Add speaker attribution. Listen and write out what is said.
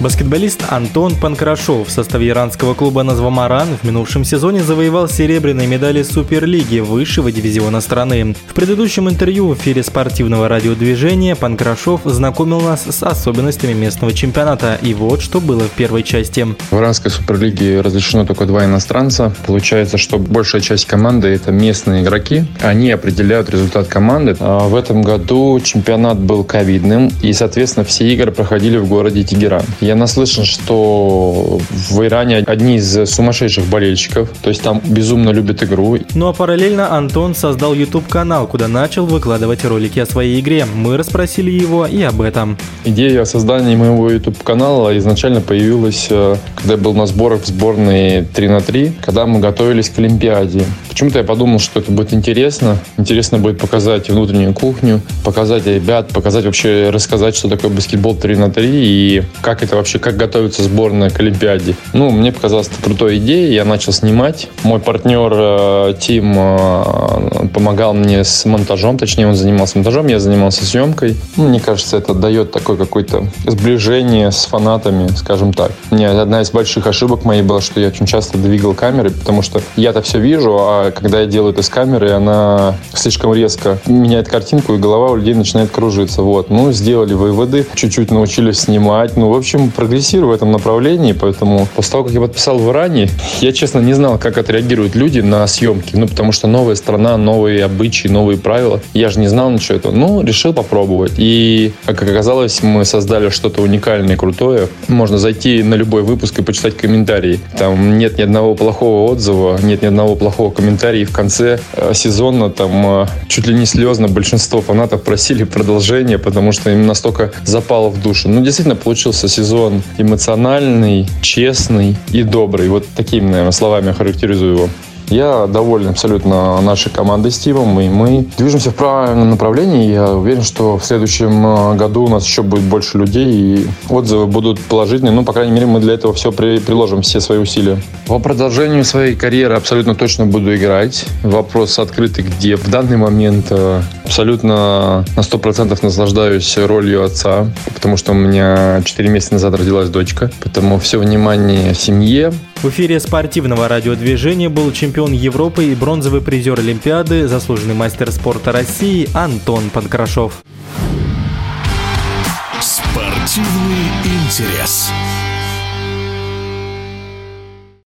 Speaker 1: Баскетболист Антон Панкрашов в составе иранского клуба «Назвамаран» в минувшем сезоне завоевал серебряные медали Суперлиги высшего дивизиона страны. В предыдущем интервью в эфире спортивного радиодвижения Панкрашов знакомил нас с особенностями местного чемпионата. И вот что было в первой части.
Speaker 2: В иранской Суперлиге разрешено только два иностранца. Получается, что большая часть команды – это местные игроки. Они определяют результат команды. А в этом году чемпионат был ковидным, и, соответственно, все игры проходили в городе Тегеран. Я наслышан, что в Иране одни из сумасшедших болельщиков, то есть там безумно любят игру.
Speaker 1: Ну а параллельно Антон создал YouTube-канал, куда начал выкладывать ролики о своей игре. Мы расспросили его и об этом.
Speaker 2: Идея о создании моего YouTube-канала изначально появилась, э, когда я был на сборах в сборной 3 на 3, когда мы готовились к Олимпиаде. Почему-то я подумал, что это будет интересно. Интересно будет показать внутреннюю кухню, показать ребят, показать вообще, рассказать, что такое баскетбол 3 на 3 и как это вообще, как готовится сборная к Олимпиаде. Ну, мне показалось это крутой идеей, я начал снимать. Мой партнер э, Тим э, помогал мне с монтажом, точнее, он занимался монтажом, я занимался съемкой. Ну, мне кажется, это дает такое какое-то сближение с фанатами, скажем так. Мне одна из больших ошибок моей была, что я очень часто двигал камеры, потому что я-то все вижу, а когда я делаю это с камеры, она слишком резко меняет картинку, и голова у людей начинает кружиться. Вот. Ну, сделали выводы, чуть-чуть научились снимать. Ну, в общем, прогрессирую в этом направлении, поэтому после того, как я подписал в Иране, я, честно, не знал, как отреагируют люди на съемки, ну, потому что новая страна, новые обычаи, новые правила. Я же не знал ничего этого. Ну, решил попробовать. И, как оказалось, мы создали что-то уникальное крутое. Можно зайти на любой выпуск и почитать комментарии. Там нет ни одного плохого отзыва, нет ни одного плохого комментария. И в конце э, сезона там э, чуть ли не слезно большинство фанатов просили продолжения, потому что им настолько запало в душу. Ну, действительно, получился сезон сезон эмоциональный, честный и добрый. Вот такими, наверное, словами я характеризую его. Я доволен абсолютно нашей командой с и мы движемся в правильном направлении. Я уверен, что в следующем э, году у нас еще будет больше людей, и отзывы будут положительные. Ну, по крайней мере, мы для этого все при, приложим, все свои усилия. По продолжению своей карьеры абсолютно точно буду играть. Вопрос открытый, где в данный момент э, абсолютно на 100% наслаждаюсь ролью отца, потому что у меня 4 месяца назад родилась дочка. Поэтому все внимание семье,
Speaker 1: в эфире спортивного радиодвижения был чемпион Европы и бронзовый призер Олимпиады, заслуженный мастер спорта России Антон Панкрашов.
Speaker 3: Спортивный интерес.